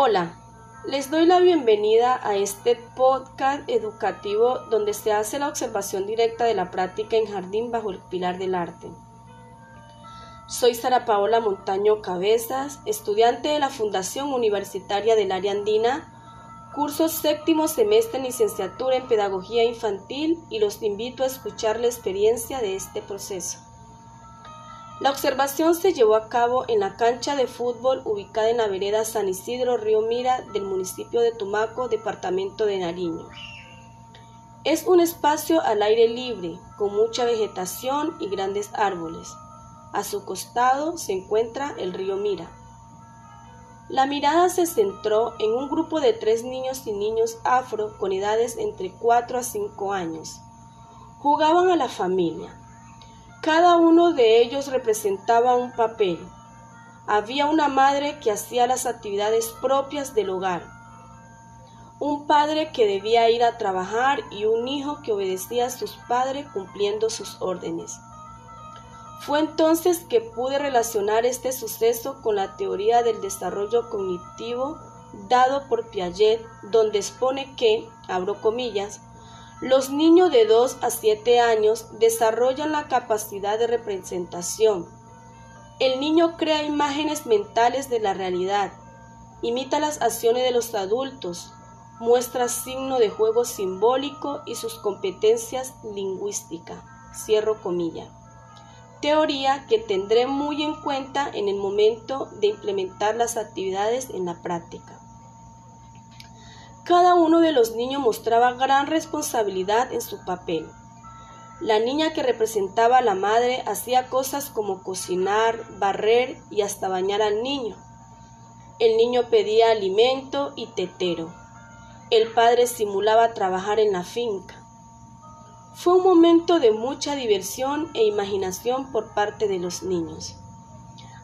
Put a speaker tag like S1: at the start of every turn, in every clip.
S1: Hola, les doy la bienvenida a este podcast educativo donde se hace la observación directa de la práctica en jardín bajo el pilar del arte. Soy Sara Paola Montaño Cabezas, estudiante de la Fundación Universitaria del Área Andina, curso séptimo semestre en licenciatura en Pedagogía Infantil y los invito a escuchar la experiencia de este proceso. La observación se llevó a cabo en la cancha de fútbol ubicada en la vereda San Isidro Río Mira del municipio de Tumaco, departamento de Nariño. Es un espacio al aire libre, con mucha vegetación y grandes árboles. A su costado se encuentra el río Mira. La mirada se centró en un grupo de tres niños y niños afro con edades entre 4 a 5 años. Jugaban a la familia cada uno de ellos representaba un papel. Había una madre que hacía las actividades propias del hogar, un padre que debía ir a trabajar y un hijo que obedecía a sus padres cumpliendo sus órdenes. Fue entonces que pude relacionar este suceso con la teoría del desarrollo cognitivo dado por Piaget, donde expone que, abro comillas, los niños de 2 a 7 años desarrollan la capacidad de representación. El niño crea imágenes mentales de la realidad, imita las acciones de los adultos, muestra signo de juego simbólico y sus competencias lingüísticas. Cierro comilla. Teoría que tendré muy en cuenta en el momento de implementar las actividades en la práctica. Cada uno de los niños mostraba gran responsabilidad en su papel. La niña que representaba a la madre hacía cosas como cocinar, barrer y hasta bañar al niño. El niño pedía alimento y tetero. El padre simulaba trabajar en la finca. Fue un momento de mucha diversión e imaginación por parte de los niños.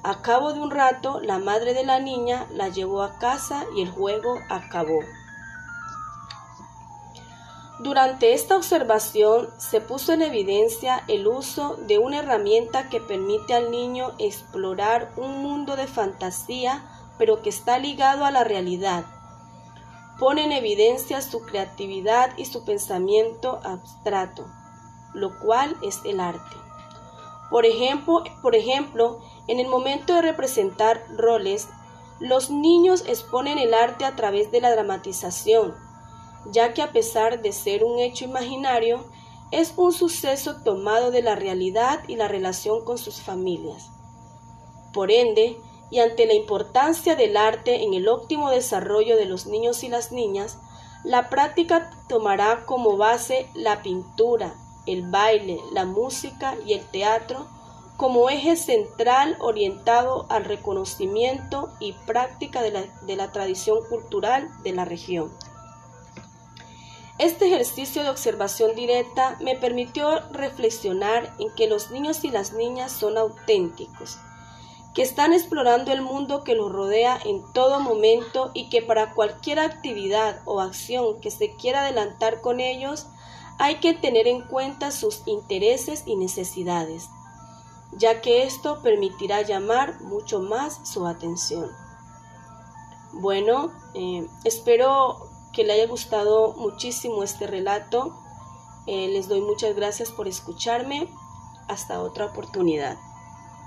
S1: A cabo de un rato, la madre de la niña la llevó a casa y el juego acabó. Durante esta observación se puso en evidencia el uso de una herramienta que permite al niño explorar un mundo de fantasía, pero que está ligado a la realidad. Pone en evidencia su creatividad y su pensamiento abstrato, lo cual es el arte. Por ejemplo, por ejemplo, en el momento de representar roles, los niños exponen el arte a través de la dramatización, ya que a pesar de ser un hecho imaginario, es un suceso tomado de la realidad y la relación con sus familias. Por ende, y ante la importancia del arte en el óptimo desarrollo de los niños y las niñas, la práctica tomará como base la pintura, el baile, la música y el teatro como eje central orientado al reconocimiento y práctica de la, de la tradición cultural de la región. Este ejercicio de observación directa me permitió reflexionar en que los niños y las niñas son auténticos, que están explorando el mundo que los rodea en todo momento y que para cualquier actividad o acción que se quiera adelantar con ellos hay que tener en cuenta sus intereses y necesidades, ya que esto permitirá llamar mucho más su atención. Bueno, eh, espero que le haya gustado muchísimo este relato. Eh, les doy muchas gracias por escucharme. Hasta otra oportunidad.